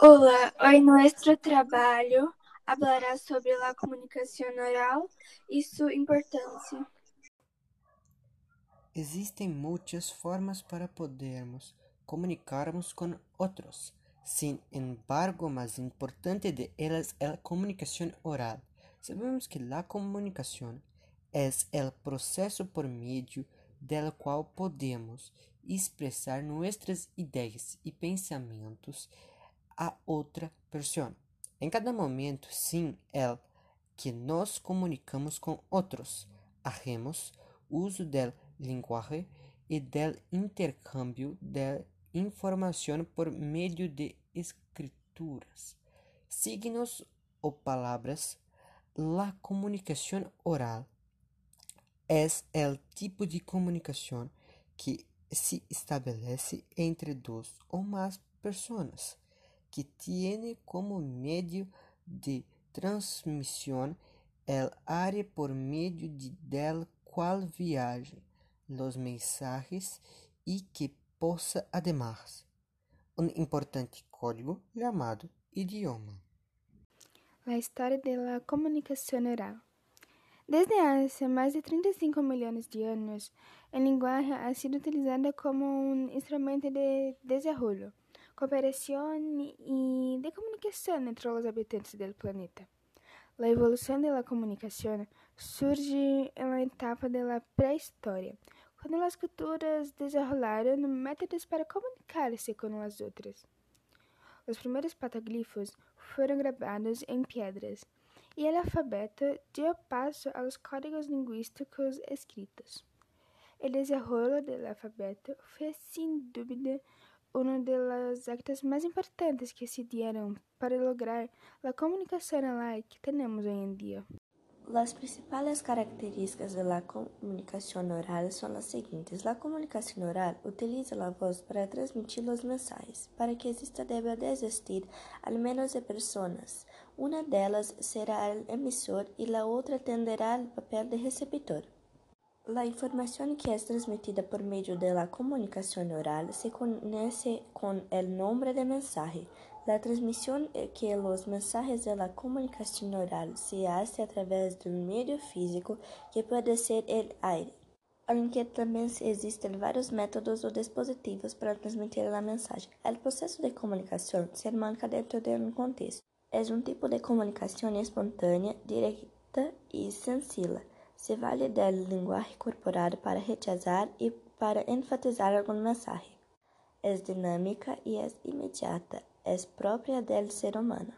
Hola, hoy nuestro trabalho hablará sobre a comunicação oral e sua importância. Existem muitas formas para podermos comunicarmos com outros. Sin embargo, mais importante de elas é a comunicação oral. Sabemos que a comunicação é o processo por meio del qual podemos expressar nossas ideias e pensamentos a outra pessoa. Em cada momento, sim, é que nos comunicamos com outros. Hacemos uso del linguagem e del intercâmbio de informação por meio de escrituras, signos ou palavras. La comunicação oral é o tipo de comunicação que se estabelece entre duas ou mais pessoas, que tiene como meio de transmissão el área por meio de del qual viajem los mensajes e que possa además um importante código chamado idioma. La história de la comunicación oral. Desde hace más de 35 millones de años, el lenguaje ha sido utilizado como un instrumento de desarrollo, cooperación y de comunicación entre los habitantes del planeta. La evolución de la comunicación surge en la etapa de la prehistoria, cuando las culturas desarrollaron métodos para comunicar-se com as outras. Os primeiros pataglifos foram gravados em pedras, e o alfabeto deu passo aos códigos linguísticos escritos. O desenrolo do alfabeto foi, sem dúvida, um dos actos mais importantes que se dieron para lograr a comunicação oral que temos hoje em dia. Las principales características de la comunicación oral son las siguientes. La comunicación oral utiliza la voz para transmitir los mensajes. Para que exista debe de existir al menos de personas. Una de ellas será el emisor y la otra tendrá el papel de receptor. La información que es transmitida por medio de la comunicación oral se conoce con el nombre de mensaje. La transmisión que los mensajes de la comunicación oral se hace a través de un medio físico que puede ser el aire. Aunque também existem vários métodos ou dispositivos para transmitir a mensagem. O processo de comunicação se enmarca dentro de um contexto. É um tipo de comunicação espontânea, direta e sencilla. Se vale da linguagem corporal para rechazar e para enfatizar algum mensagem. É dinâmica e é imediata. é própria del ser humano.